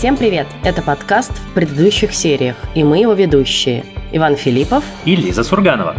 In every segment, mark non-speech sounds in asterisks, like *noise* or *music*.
Всем привет! Это подкаст в предыдущих сериях, и мы его ведущие Иван Филиппов и Лиза Сурганова.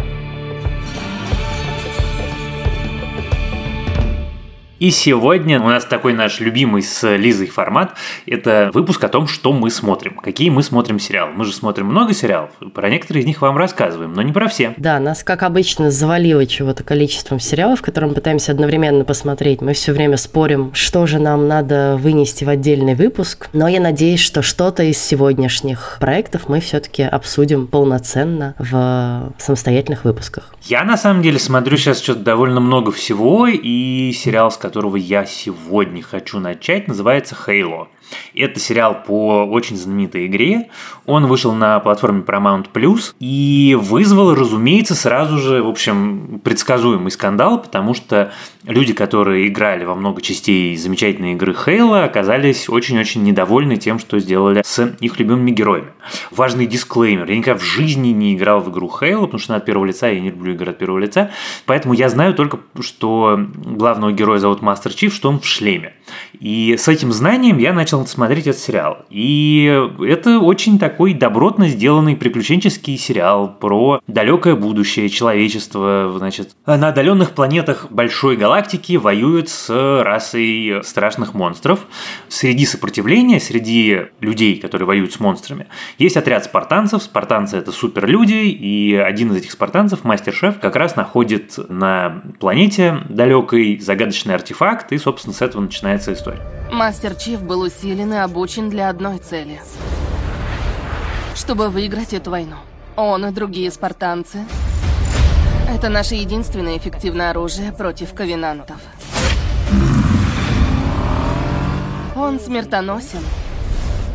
И сегодня у нас такой наш любимый с Лизой формат. Это выпуск о том, что мы смотрим. Какие мы смотрим сериалы. Мы же смотрим много сериалов. Про некоторые из них вам рассказываем, но не про все. Да, нас, как обычно, завалило чего-то количеством сериалов, которые мы пытаемся одновременно посмотреть. Мы все время спорим, что же нам надо вынести в отдельный выпуск. Но я надеюсь, что что-то из сегодняшних проектов мы все-таки обсудим полноценно в самостоятельных выпусках. Я, на самом деле, смотрю сейчас что-то довольно много всего, и сериал, с которого я сегодня хочу начать, называется Halo. Это сериал по очень знаменитой игре. Он вышел на платформе Paramount Plus и вызвал, разумеется, сразу же, в общем, предсказуемый скандал, потому что люди, которые играли во много частей замечательной игры Halo, оказались очень-очень недовольны тем, что сделали с их любимыми героями. Важный дисклеймер. Я никогда в жизни не играл в игру Halo, потому что она от первого лица, я не люблю игры от первого лица. Поэтому я знаю только, что главного героя зовут Мастер Чиф, что он в шлеме. И с этим знанием я начал смотреть этот сериал. И это очень такой добротно сделанный приключенческий сериал про далекое будущее человечества. Значит, на отдаленных планетах большой галактики воюют с расой страшных монстров. Среди сопротивления, среди людей, которые воюют с монстрами, есть отряд спартанцев. Спартанцы это суперлюди, и один из этих спартанцев, мастер-шеф, как раз находит на планете далекой загадочный артефакт, и, собственно, с этого начинается история. Мастер Чиф был усилен и обучен для одной цели. Чтобы выиграть эту войну. Он и другие спартанцы – это наше единственное эффективное оружие против ковенантов. Он смертоносен,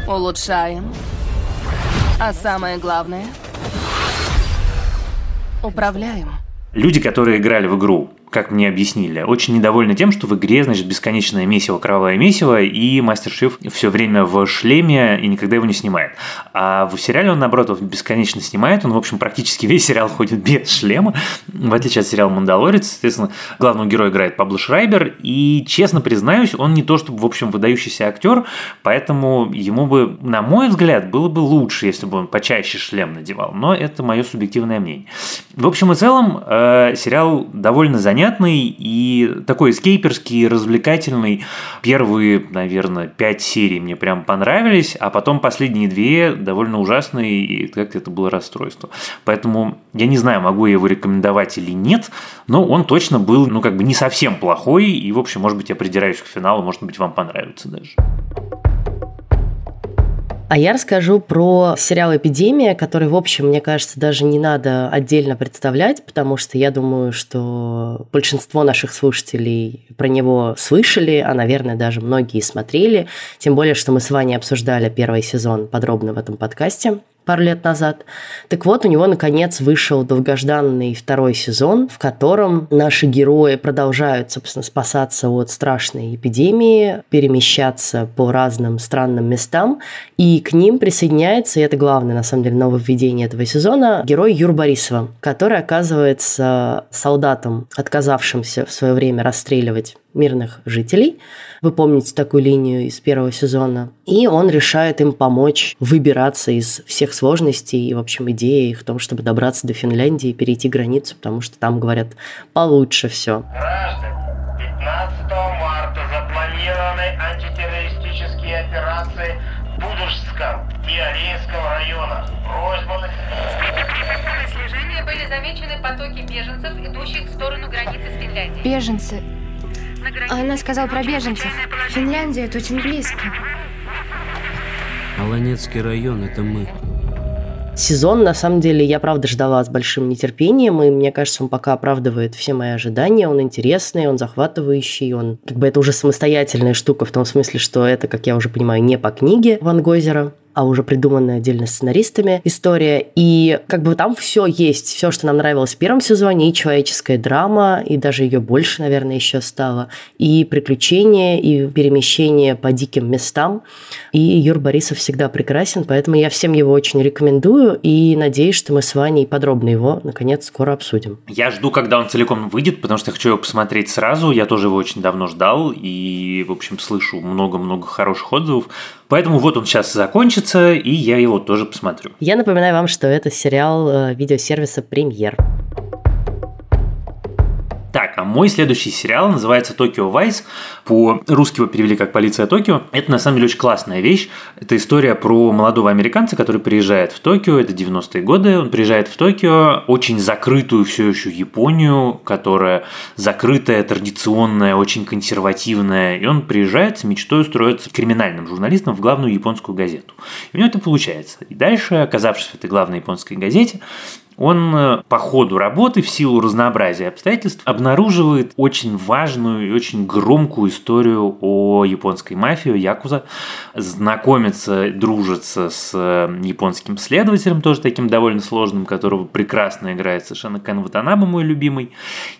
улучшаем, а самое главное – управляем. Люди, которые играли в игру как мне объяснили, очень недовольны тем, что в игре, значит, бесконечное месиво, кровавое месиво, и Мастер Шиф все время в шлеме и никогда его не снимает. А в сериале он, наоборот, бесконечно снимает, он, в общем, практически весь сериал ходит без шлема, в отличие от сериала «Мандалорец», соответственно, главного героя играет Пабло Шрайбер, и, честно признаюсь, он не то чтобы, в общем, выдающийся актер, поэтому ему бы, на мой взгляд, было бы лучше, если бы он почаще шлем надевал, но это мое субъективное мнение. В общем и целом, э, сериал довольно занятный, понятный и такой скейперский, развлекательный. Первые, наверное, пять серий мне прям понравились, а потом последние две довольно ужасные, и как-то это было расстройство. Поэтому я не знаю, могу я его рекомендовать или нет, но он точно был, ну, как бы не совсем плохой, и, в общем, может быть, я придираюсь к финалу, может быть, вам понравится даже. А я расскажу про сериал «Эпидемия», который, в общем, мне кажется, даже не надо отдельно представлять, потому что я думаю, что большинство наших слушателей про него слышали, а, наверное, даже многие смотрели. Тем более, что мы с Ваней обсуждали первый сезон подробно в этом подкасте пару лет назад. Так вот, у него, наконец, вышел долгожданный второй сезон, в котором наши герои продолжают, собственно, спасаться от страшной эпидемии, перемещаться по разным странным местам, и к ним присоединяется, и это главное, на самом деле, нововведение этого сезона, герой Юр Борисова, который оказывается солдатом, отказавшимся в свое время расстреливать мирных жителей. Вы помните такую линию из первого сезона. И он решает им помочь выбираться из всех сложностей и, в общем, идея их в том, чтобы добраться до Финляндии и перейти границу, потому что там, говорят, получше все. Граждане, 15 марта запланированы антитеррористические операции в Будужском и Алейском районах. Просьба были замечены потоки беженцев, идущих в сторону границы с Финляндией. Беженцы она сказала про беженцев. Финляндия это очень близко. Аланецкий район это мы. Сезон, на самом деле, я правда ждала с большим нетерпением, и мне кажется, он пока оправдывает все мои ожидания. Он интересный, он захватывающий, он как бы это уже самостоятельная штука в том смысле, что это, как я уже понимаю, не по книге Ван Гойзера. А уже придуманная отдельно сценаристами история. И как бы там все есть, все, что нам нравилось в первом сезоне, и человеческая драма, и даже ее больше, наверное, еще стало, и приключения, и перемещение по диким местам. И Юр Борисов всегда прекрасен, поэтому я всем его очень рекомендую, и надеюсь, что мы с Ваней подробно его, наконец, скоро обсудим. Я жду, когда он целиком выйдет, потому что я хочу его посмотреть сразу. Я тоже его очень давно ждал, и, в общем, слышу много-много хороших отзывов. Поэтому вот он сейчас закончится, и я его тоже посмотрю. Я напоминаю вам, что это сериал э, видеосервиса «Премьер». Так, а мой следующий сериал называется «Токио Вайс». По-русски его перевели как «Полиция Токио». Это, на самом деле, очень классная вещь. Это история про молодого американца, который приезжает в Токио. Это 90-е годы. Он приезжает в Токио, очень закрытую все еще Японию, которая закрытая, традиционная, очень консервативная. И он приезжает с мечтой устроиться криминальным журналистом в главную японскую газету. И у него это получается. И дальше, оказавшись в этой главной японской газете, он э, по ходу работы в силу разнообразия обстоятельств обнаруживает очень важную и очень громкую историю о японской мафии, о якуза, знакомится, дружится с э, японским следователем, тоже таким довольно сложным, которого прекрасно играет совершенно Кен Ватанаба, мой любимый.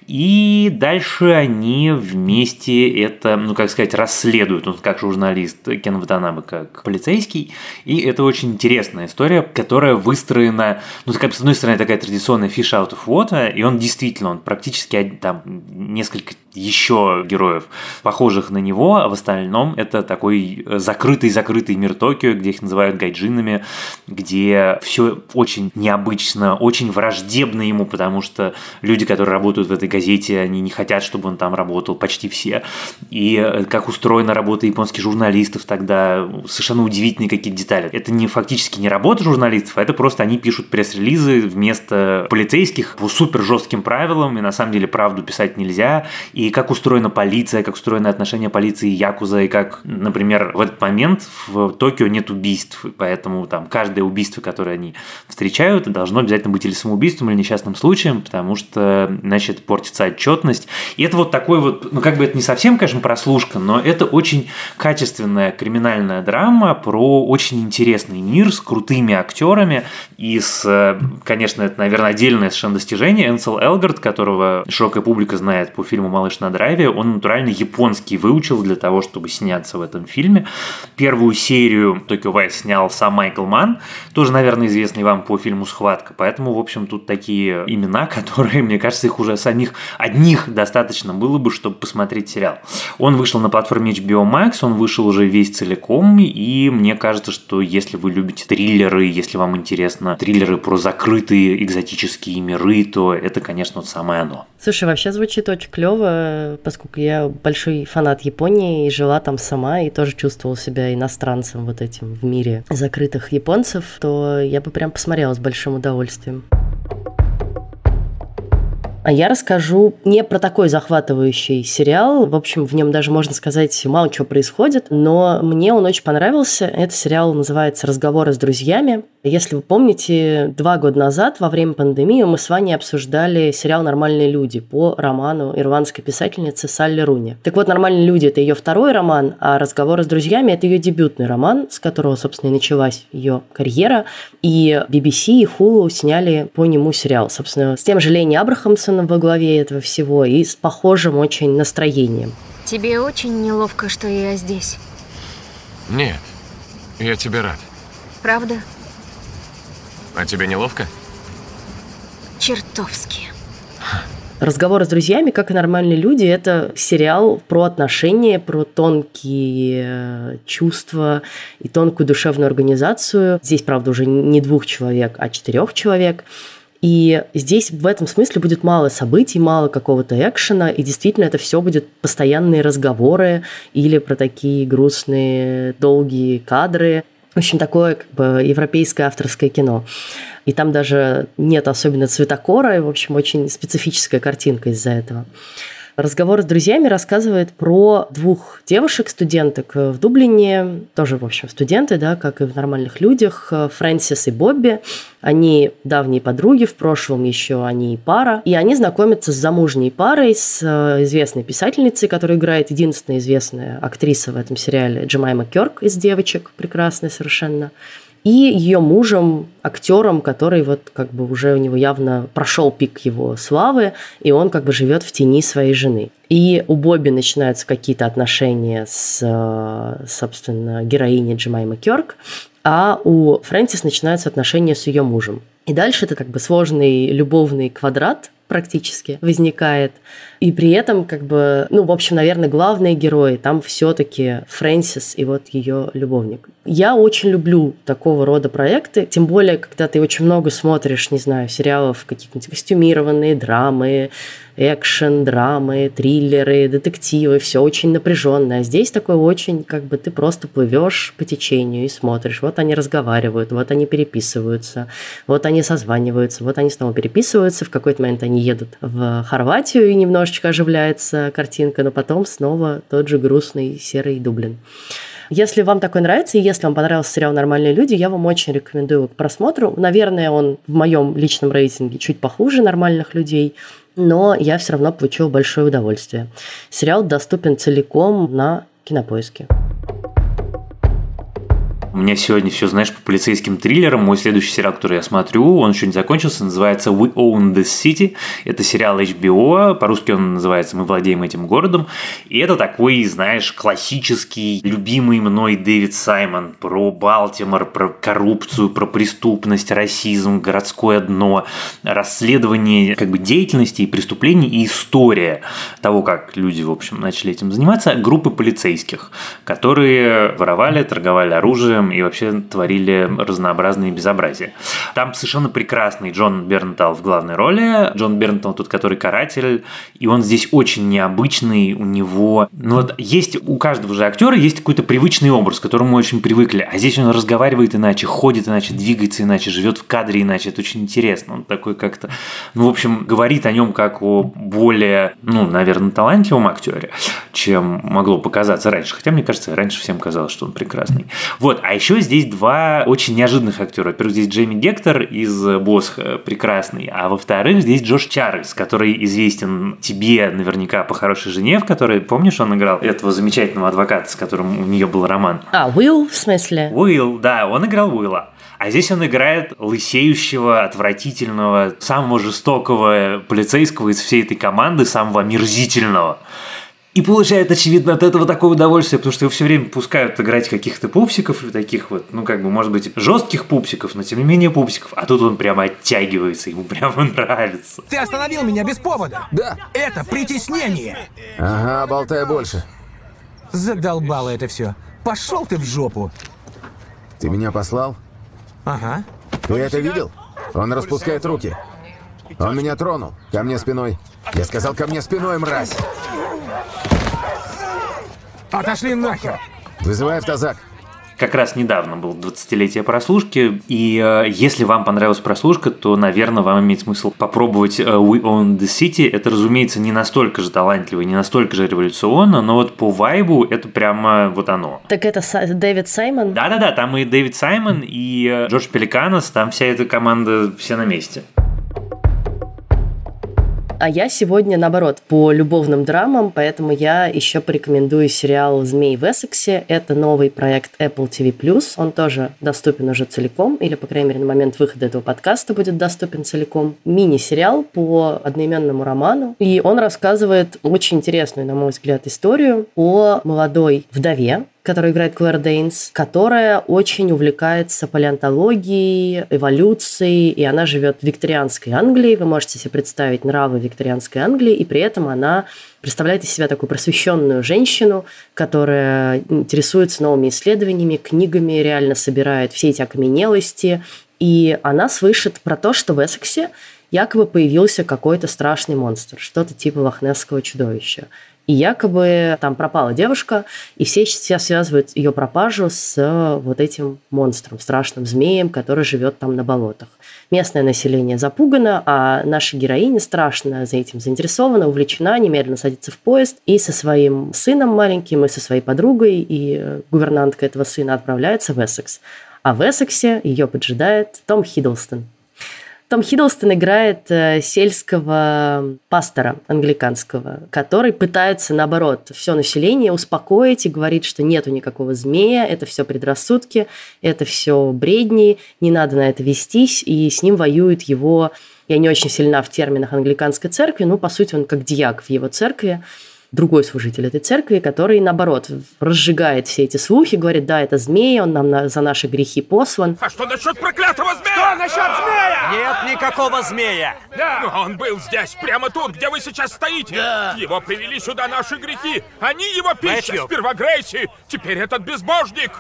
И дальше они вместе это, ну как сказать, расследуют. Он как журналист, Кен Ватанаба как полицейский. И это очень интересная история, которая выстроена, ну как с одной стороны, это такая традиционная fish out of water, и он действительно, он практически там несколько еще героев, похожих на него, а в остальном это такой закрытый-закрытый мир Токио, где их называют гайджинами, где все очень необычно, очень враждебно ему, потому что люди, которые работают в этой газете, они не хотят, чтобы он там работал, почти все. И э, как устроена работа японских журналистов тогда, совершенно удивительные какие-то детали. Это не фактически не работа журналистов, а это просто они пишут пресс-релизы вместо полицейских по супер жестким правилам, и на самом деле правду писать нельзя, и как устроена полиция, как устроены отношения полиции и Якуза, и как, например, в этот момент в Токио нет убийств, поэтому там каждое убийство, которое они встречают, должно обязательно быть или самоубийством, или несчастным случаем, потому что иначе это портится отчетность. И это вот такой вот, ну как бы это не совсем, конечно, прослушка, но это очень качественная криминальная драма про очень интересный мир с крутыми актерами и с, конечно, это, наверное, отдельное совершенно достижение. Энсел Элгард, которого широкая публика знает по фильму «Малыш на драйве, он натурально японский выучил для того, чтобы сняться в этом фильме. Первую серию Токио Вайс снял сам Майкл Ман, тоже, наверное, известный вам по фильму «Схватка». Поэтому, в общем, тут такие имена, *laughs* которые, мне кажется, их уже самих одних достаточно было бы, чтобы посмотреть сериал. Он вышел на платформе HBO Max, он вышел уже весь целиком, и мне кажется, что если вы любите триллеры, если вам интересно триллеры про закрытые экзотические миры, то это, конечно, вот самое оно. Слушай, вообще звучит очень клево, поскольку я большой фанат Японии и жила там сама, и тоже чувствовала себя иностранцем вот этим в мире закрытых японцев, то я бы прям посмотрела с большим удовольствием. А я расскажу не про такой захватывающий сериал. В общем, в нем даже, можно сказать, мало чего происходит, но мне он очень понравился. Этот сериал называется «Разговоры с друзьями». Если вы помните, два года назад, во время пандемии, мы с вами обсуждали сериал «Нормальные люди» по роману ирландской писательницы Салли Руни. Так вот, «Нормальные люди» — это ее второй роман, а «Разговоры с друзьями» — это ее дебютный роман, с которого, собственно, и началась ее карьера. И BBC и Hulu сняли по нему сериал, собственно, с тем же Лени Абрахамсоном во главе этого всего и с похожим очень настроением. Тебе очень неловко, что я здесь? Нет, я тебе рад. Правда? А тебе неловко? Чертовски. Разговоры с друзьями, как и нормальные люди, это сериал про отношения, про тонкие э, чувства и тонкую душевную организацию. Здесь, правда, уже не двух человек, а четырех человек. И здесь в этом смысле будет мало событий, мало какого-то экшена, и действительно это все будет постоянные разговоры или про такие грустные долгие кадры. В общем, такое как бы европейское авторское кино. И там даже нет особенно цветокора, и, в общем, очень специфическая картинка из-за этого. Разговор с друзьями рассказывает про двух девушек-студенток в Дублине, тоже, в общем, студенты, да, как и в нормальных людях, Фрэнсис и Бобби. Они давние подруги, в прошлом еще они пара. И они знакомятся с замужней парой, с э, известной писательницей, которая играет единственная известная актриса в этом сериале, Джемайма Кёрк из «Девочек», прекрасная совершенно. И ее мужем, актером, который вот как бы уже у него явно прошел пик его славы, и он как бы живет в тени своей жены. И у Бобби начинаются какие-то отношения с, э, собственно, героиней Джемайма Кёрк, а у Фрэнсис начинаются отношения с ее мужем. И дальше это как бы сложный любовный квадрат, практически возникает. И при этом, как бы, ну, в общем, наверное, главные герои там все-таки Фрэнсис и вот ее любовник. Я очень люблю такого рода проекты, тем более, когда ты очень много смотришь, не знаю, сериалов, какие-нибудь костюмированные драмы, экшен, драмы, триллеры, детективы, все очень напряженное. А здесь такое очень, как бы ты просто плывешь по течению и смотришь. Вот они разговаривают, вот они переписываются, вот они созваниваются, вот они снова переписываются, в какой-то момент они едут в Хорватию и немножечко оживляется картинка, но потом снова тот же грустный серый Дублин. Если вам такой нравится, и если вам понравился сериал «Нормальные люди», я вам очень рекомендую его к просмотру. Наверное, он в моем личном рейтинге чуть похуже «Нормальных людей», но я все равно получил большое удовольствие. Сериал доступен целиком на кинопоиске. У меня сегодня все, знаешь, по полицейским триллерам. Мой следующий сериал, который я смотрю, он еще не закончился, называется We Own This City. Это сериал HBO, по-русски он называется «Мы владеем этим городом». И это такой, знаешь, классический, любимый мной Дэвид Саймон про Балтимор, про коррупцию, про преступность, расизм, городское дно, расследование как бы деятельности и преступлений и история того, как люди, в общем, начали этим заниматься, группы полицейских, которые воровали, торговали оружием, и вообще творили разнообразные безобразия. Там совершенно прекрасный Джон Бернтал в главной роли. Джон Бернтал тут, который каратель, и он здесь очень необычный, у него... Ну вот есть у каждого же актера есть какой-то привычный образ, к которому мы очень привыкли, а здесь он разговаривает иначе, ходит иначе, двигается иначе, живет в кадре иначе, это очень интересно. Он такой как-то, ну, в общем, говорит о нем как о более, ну, наверное, талантливом актере, чем могло показаться раньше. Хотя, мне кажется, раньше всем казалось, что он прекрасный. Вот, а еще здесь два очень неожиданных актера. Во-первых, здесь Джейми Гектор из Босха прекрасный, а во-вторых, здесь Джош Чарльз, который известен тебе наверняка по «Хорошей жене», в которой, помнишь, он играл этого замечательного адвоката, с которым у нее был роман? А, Уилл, в смысле? Уилл, да, он играл Уилла. А здесь он играет лысеющего, отвратительного, самого жестокого полицейского из всей этой команды, самого омерзительного и получает, очевидно, от этого такое удовольствие, потому что его все время пускают играть каких-то пупсиков, таких вот, ну, как бы, может быть, жестких пупсиков, но тем не менее пупсиков. А тут он прямо оттягивается, ему прямо *laughs* нравится. Ты остановил меня без повода. Да. Это притеснение. Ага, болтай больше. Задолбало это все. Пошел ты в жопу. Ты меня послал? Ага. Ты это видел? Он распускает руки. Он меня тронул. Ко мне спиной. Я сказал, ко мне спиной, мразь. Отошли нахер! Вызывай автозак. Как раз недавно был 20-летие прослушки, и э, если вам понравилась прослушка, то, наверное, вам имеет смысл попробовать э, We Own the City. Это, разумеется, не настолько же талантливо, не настолько же революционно, но вот по вайбу это прямо вот оно. Так это Са- Дэвид Саймон? Да-да-да, там и Дэвид Саймон, и э, Джордж Пеликанос, там вся эта команда, все на месте. А я сегодня, наоборот, по любовным драмам, поэтому я еще порекомендую сериал «Змей в Эссексе». Это новый проект Apple TV+. Он тоже доступен уже целиком, или, по крайней мере, на момент выхода этого подкаста будет доступен целиком. Мини-сериал по одноименному роману. И он рассказывает очень интересную, на мой взгляд, историю о молодой вдове, которую играет Клэр Дейнс, которая очень увлекается палеонтологией, эволюцией, и она живет в викторианской Англии. Вы можете себе представить нравы викторианской Англии, и при этом она представляет из себя такую просвещенную женщину, которая интересуется новыми исследованиями, книгами, реально собирает все эти окаменелости. И она слышит про то, что в Эссексе якобы появился какой-то страшный монстр, что-то типа лохнесского чудовища. И якобы там пропала девушка, и все сейчас связывают ее пропажу с э, вот этим монстром, страшным змеем, который живет там на болотах. Местное население запугано, а наша героиня страшно за этим заинтересована, увлечена, немедленно садится в поезд и со своим сыном маленьким, и со своей подругой, и э, гувернантка этого сына отправляется в Эссекс. А в Эссексе ее поджидает Том Хиддлстон. Том Хиддлстон играет э, сельского пастора англиканского, который пытается, наоборот, все население успокоить и говорит, что нету никакого змея, это все предрассудки, это все бредни, не надо на это вестись, и с ним воюет его я не очень сильна в терминах англиканской церкви, но, по сути, он как дьяк в его церкви другой служитель этой церкви, который, наоборот, разжигает все эти слухи, говорит, да, это змея, он нам на, за наши грехи послан. А что насчет проклятого змея? Что насчет змея? Нет никакого змея. Да. Но он был здесь, прямо тут, где вы сейчас стоите. Да. Его привели сюда наши грехи. Они его пища, Мэтью. сперва Грейси, теперь этот безбожник.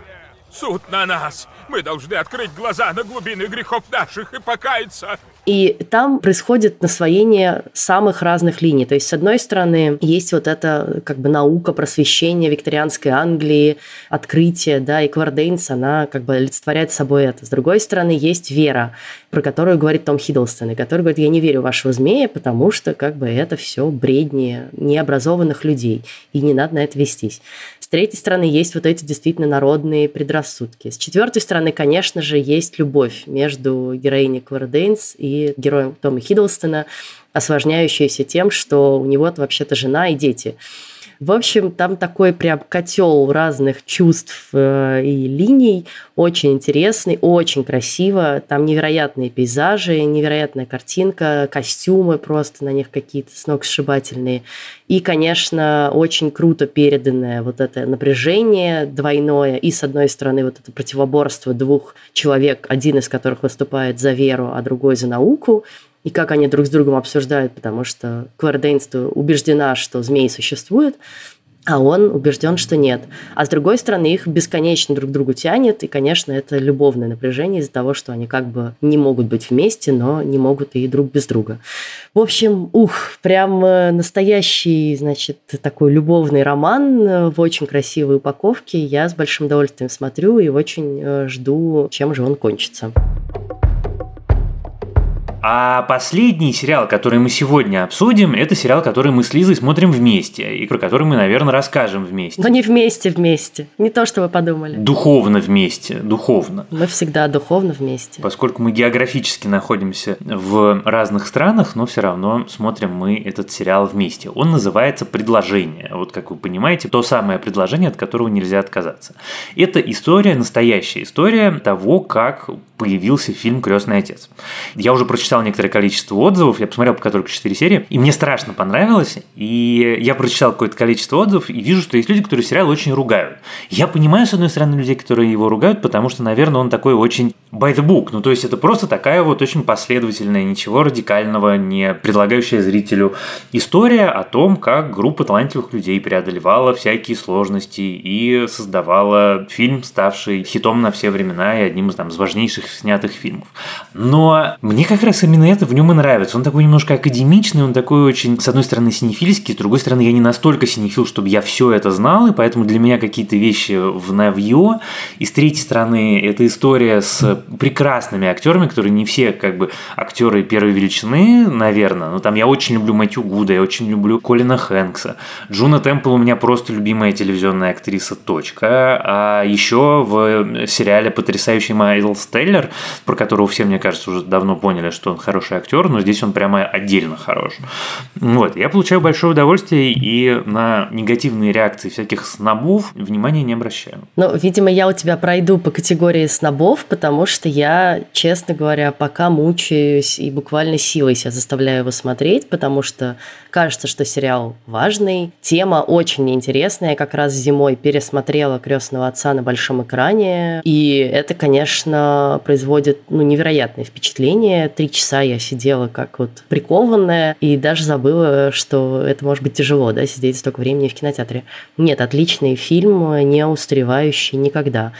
Суд на нас. Мы должны открыть глаза на глубины грехов наших и покаяться. И там происходит насвоение самых разных линий. То есть, с одной стороны, есть вот эта как бы наука просвещения викторианской Англии, открытие, да, и Квардейнс, она как бы олицетворяет собой это. С другой стороны, есть вера, про которую говорит Том Хиддлстон, и который говорит, я не верю в вашего змея, потому что как бы это все бредни необразованных людей, и не надо на это вестись. С третьей стороны, есть вот эти действительно народные предрассудки. С четвертой стороны, конечно же, есть любовь между героиней Клэр и героем Тома Хиддлстона, осложняющаяся тем, что у него вообще-то жена и дети. В общем, там такой прям котел разных чувств э, и линий, очень интересный, очень красиво. Там невероятные пейзажи, невероятная картинка, костюмы просто на них какие-то сногсшибательные. И, конечно, очень круто переданное вот это напряжение двойное. И, с одной стороны, вот это противоборство двух человек, один из которых выступает за веру, а другой за науку и как они друг с другом обсуждают, потому что Клэр убеждена, что змеи существуют, а он убежден, что нет. А с другой стороны, их бесконечно друг к другу тянет, и, конечно, это любовное напряжение из-за того, что они как бы не могут быть вместе, но не могут и друг без друга. В общем, ух, прям э, настоящий, значит, такой любовный роман э, в очень красивой упаковке. Я с большим удовольствием смотрю и очень э, жду, чем же он кончится. А последний сериал, который мы сегодня обсудим, это сериал, который мы с Лизой смотрим вместе, и про который мы, наверное, расскажем вместе. Но не вместе вместе. Не то, что вы подумали. Духовно вместе, духовно. Мы всегда духовно вместе. Поскольку мы географически находимся в разных странах, но все равно смотрим мы этот сериал вместе. Он называется «Предложение». Вот, как вы понимаете, то самое предложение, от которого нельзя отказаться. Это история, настоящая история того, как появился фильм «Крестный отец». Я уже прочитал прочитал некоторое количество отзывов, я посмотрел пока только 4 серии, и мне страшно понравилось, и я прочитал какое-то количество отзывов, и вижу, что есть люди, которые сериал очень ругают. Я понимаю, с одной стороны, людей, которые его ругают, потому что, наверное, он такой очень by the book, ну то есть это просто такая вот очень последовательная, ничего радикального, не предлагающая зрителю история о том, как группа талантливых людей преодолевала всякие сложности и создавала фильм, ставший хитом на все времена и одним из там, важнейших снятых фильмов. Но мне как раз раз именно это в нем и нравится. Он такой немножко академичный, он такой очень, с одной стороны, синефильский, с другой стороны, я не настолько синефил, чтобы я все это знал, и поэтому для меня какие-то вещи внове. И с третьей стороны, это история с прекрасными актерами, которые не все как бы актеры первой величины, наверное. Но там я очень люблю Мэттью Гуда, я очень люблю Колина Хэнкса. Джуно Темпл у меня просто любимая телевизионная актриса, точка. А еще в сериале потрясающий Майлз Теллер, про которого все, мне кажется, уже давно поняли, что что он хороший актер, но здесь он прямо отдельно хорош. Вот, я получаю большое удовольствие и на негативные реакции всяких снобов внимания не обращаю. Ну, видимо, я у тебя пройду по категории снобов, потому что я, честно говоря, пока мучаюсь и буквально силой себя заставляю его смотреть, потому что кажется, что сериал важный, тема очень интересная. Я как раз зимой пересмотрела «Крестного отца» на большом экране, и это, конечно, производит ну, невероятное впечатление. Три часа я сидела как вот прикованная и даже забыла, что это может быть тяжело, да, сидеть столько времени в кинотеатре. Нет, отличный фильм, не устаревающий никогда.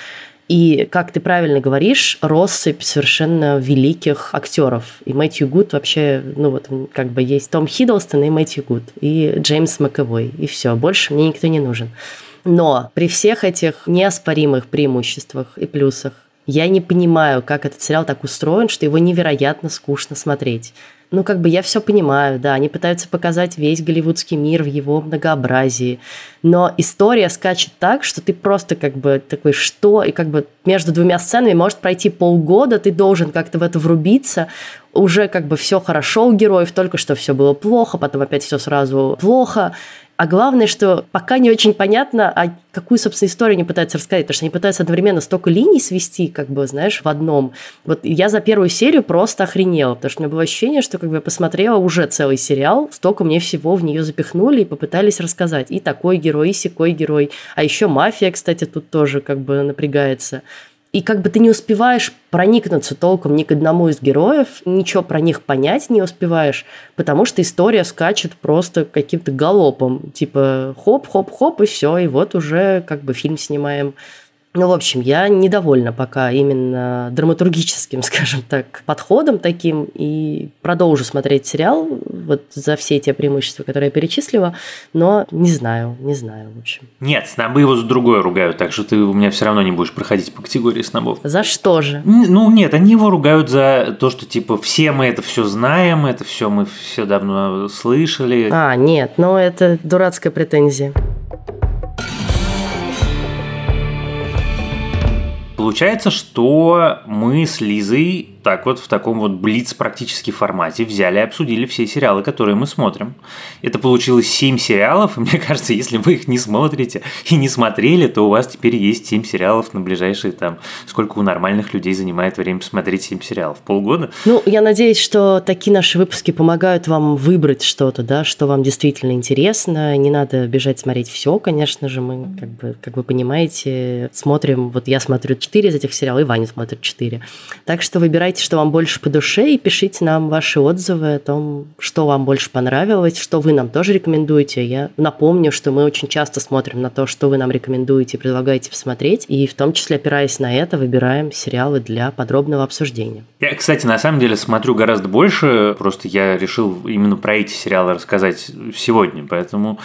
И, как ты правильно говоришь, россыпь совершенно великих актеров. И Мэтью Гуд вообще, ну вот, как бы есть Том Хиддлстон и Мэтью Гуд, и Джеймс Маковой, и все, больше мне никто не нужен. Но при всех этих неоспоримых преимуществах и плюсах я не понимаю, как этот сериал так устроен, что его невероятно скучно смотреть. ну, как бы я все понимаю, да, они пытаются показать весь голливудский мир в его многообразии, но история скачет так, что ты просто как бы такой, что, и как бы между двумя сценами может пройти полгода, ты должен как-то в это врубиться, уже как бы все хорошо у героев, только что все было плохо, потом опять все сразу плохо, а главное, что пока не очень понятно, а какую, собственно, историю они пытаются рассказать, потому что они пытаются одновременно столько линий свести, как бы, знаешь, в одном. Вот я за первую серию просто охренела, потому что у меня было ощущение, что как бы я посмотрела уже целый сериал, столько мне всего в нее запихнули и попытались рассказать. И такой герой, и секой герой. А еще мафия, кстати, тут тоже как бы напрягается и как бы ты не успеваешь проникнуться толком ни к одному из героев, ничего про них понять не успеваешь, потому что история скачет просто каким-то галопом. Типа хоп-хоп-хоп, и все, и вот уже как бы фильм снимаем. Ну, в общем, я недовольна пока именно драматургическим, *laughs* скажем так, подходом таким, и продолжу смотреть сериал вот за все те преимущества, которые я перечислила, но не знаю, не знаю, в общем. Нет, снобы его за другое ругают, так что ты у меня все равно не будешь проходить по категории снобов. За что же? Ну, нет, они его ругают за то, что, типа, все мы это все знаем, это все мы все давно слышали. А, нет, ну это дурацкая претензия. Получается, что мы с Лизой так вот в таком вот блиц практически формате взяли и обсудили все сериалы, которые мы смотрим. Это получилось 7 сериалов, и мне *laughs* кажется, если вы их не смотрите и не смотрели, то у вас теперь есть 7 сериалов на ближайшие там, сколько у нормальных людей занимает время посмотреть 7 сериалов? Полгода? Ну, я надеюсь, что такие наши выпуски помогают вам выбрать что-то, да, что вам действительно интересно. Не надо бежать смотреть все, конечно же, мы, как бы, как вы понимаете, смотрим, вот я смотрю 4 из этих сериалов, и Ваня смотрит 4. Так что выбирайте Выбирайте, что вам больше по душе, и пишите нам ваши отзывы о том, что вам больше понравилось, что вы нам тоже рекомендуете. Я напомню, что мы очень часто смотрим на то, что вы нам рекомендуете предлагаете посмотреть, и в том числе, опираясь на это, выбираем сериалы для подробного обсуждения. Я, кстати, на самом деле смотрю гораздо больше, просто я решил именно про эти сериалы рассказать сегодня, поэтому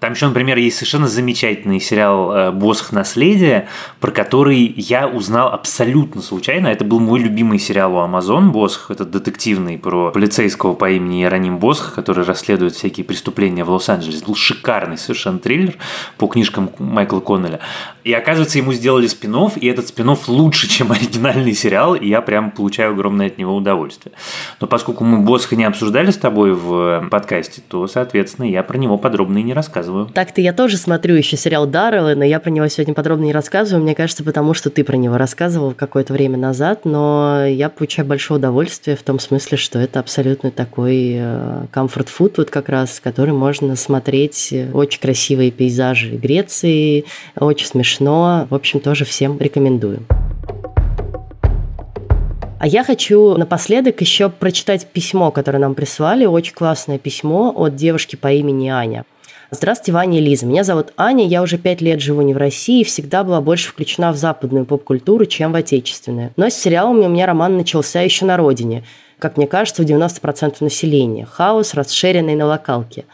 там еще, например, есть совершенно замечательный сериал э, «Босх. Наследие», про который я узнал абсолютно случайно. Это был мой любимый сериал у Amazon «Босх». Это детективный про полицейского по имени Иероним Босх, который расследует всякие преступления в Лос-Анджелесе. Был шикарный совершенно триллер по книжкам Майкла Коннелля. И оказывается, ему сделали спин и этот спин лучше, *laughs* чем оригинальный сериал, и я прям получаю огромное от него удовольствие. Но поскольку мы Босха не обсуждали с тобой в подкасте, то, соответственно, я про него подробно и не рассказываю рассказываю. Так-то я тоже смотрю еще сериал Дарреллы, но я про него сегодня подробно не рассказываю. Мне кажется, потому что ты про него рассказывал какое-то время назад, но я получаю большое удовольствие в том смысле, что это абсолютно такой э, комфорт-фуд, вот как раз, который можно смотреть очень красивые пейзажи Греции, очень смешно. В общем, тоже всем рекомендую. А я хочу напоследок еще прочитать письмо, которое нам прислали. Очень классное письмо от девушки по имени Аня. Здравствуйте, Ваня и Лиза. Меня зовут Аня, я уже пять лет живу не в России и всегда была больше включена в западную поп-культуру, чем в отечественную. Но с сериалами у меня роман начался еще на родине, как мне кажется, у 90% населения. Хаос, расширенный на локалке.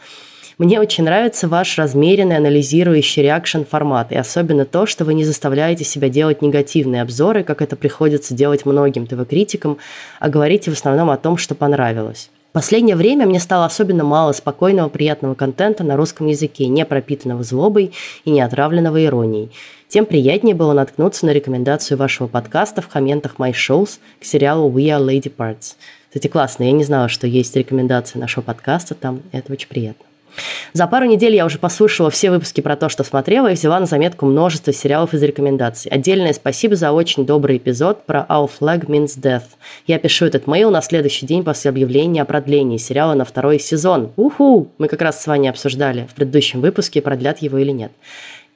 Мне очень нравится ваш размеренный, анализирующий реакшн формат, и особенно то, что вы не заставляете себя делать негативные обзоры, как это приходится делать многим ТВ-критикам, а говорите в основном о том, что понравилось последнее время мне стало особенно мало спокойного, приятного контента на русском языке, не пропитанного злобой и не отравленного иронией. Тем приятнее было наткнуться на рекомендацию вашего подкаста в комментах My Shows к сериалу We Are Lady Parts. Кстати, классно, я не знала, что есть рекомендации нашего подкаста там, это очень приятно. За пару недель я уже послушала все выпуски про то, что смотрела, и взяла на заметку множество сериалов из рекомендаций. Отдельное спасибо за очень добрый эпизод про Our Flag Means Death. Я пишу этот мейл на следующий день после объявления о продлении сериала на второй сезон. Уху! Мы как раз с вами обсуждали в предыдущем выпуске, продлят его или нет.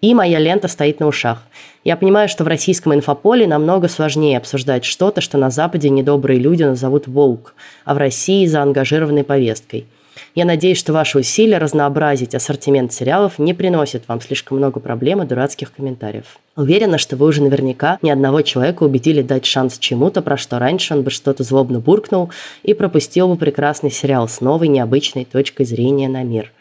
И моя лента стоит на ушах. Я понимаю, что в российском инфополе намного сложнее обсуждать что-то, что на Западе недобрые люди назовут «волк», а в России – заангажированной повесткой – я надеюсь, что ваши усилия разнообразить ассортимент сериалов не приносят вам слишком много проблем и дурацких комментариев. Уверена, что вы уже наверняка ни одного человека убедили дать шанс чему-то, про что раньше он бы что-то злобно буркнул и пропустил бы прекрасный сериал с новой необычной точкой зрения на мир.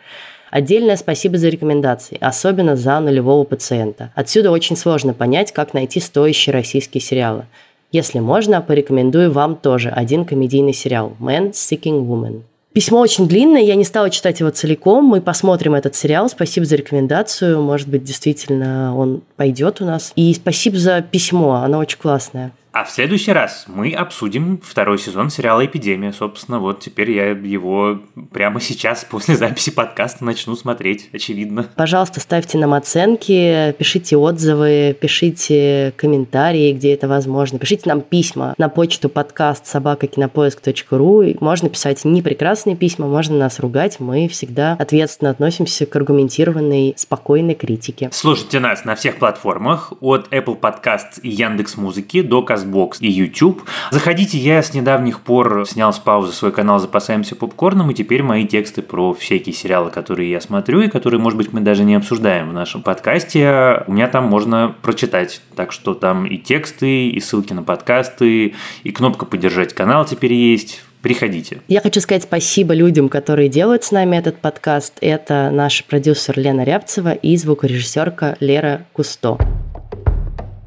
Отдельное спасибо за рекомендации, особенно за нулевого пациента. Отсюда очень сложно понять, как найти стоящие российские сериалы. Если можно, порекомендую вам тоже один комедийный сериал «Man Seeking Woman». Письмо очень длинное, я не стала читать его целиком. Мы посмотрим этот сериал. Спасибо за рекомендацию. Может быть, действительно он пойдет у нас. И спасибо за письмо, оно очень классное. А в следующий раз мы обсудим второй сезон сериала «Эпидемия». Собственно, вот теперь я его прямо сейчас, после записи подкаста, начну смотреть, очевидно. Пожалуйста, ставьте нам оценки, пишите отзывы, пишите комментарии, где это возможно. Пишите нам письма на почту подкаст собакакинопоиск.ру. Можно писать не прекрасные письма, можно нас ругать. Мы всегда ответственно относимся к аргументированной, спокойной критике. Слушайте нас на всех платформах, от Apple Podcast и Яндекс Музыки до Казбокс Xbox и YouTube. Заходите, я с недавних пор снял с паузы свой канал «Запасаемся попкорном», и теперь мои тексты про всякие сериалы, которые я смотрю, и которые, может быть, мы даже не обсуждаем в нашем подкасте, у меня там можно прочитать. Так что там и тексты, и ссылки на подкасты, и кнопка «Поддержать канал» теперь есть. Приходите. Я хочу сказать спасибо людям, которые делают с нами этот подкаст. Это наш продюсер Лена Рябцева и звукорежиссерка Лера Кусто.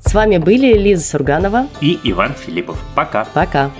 С вами были Лиза Сурганова и Иван Филиппов. Пока. Пока.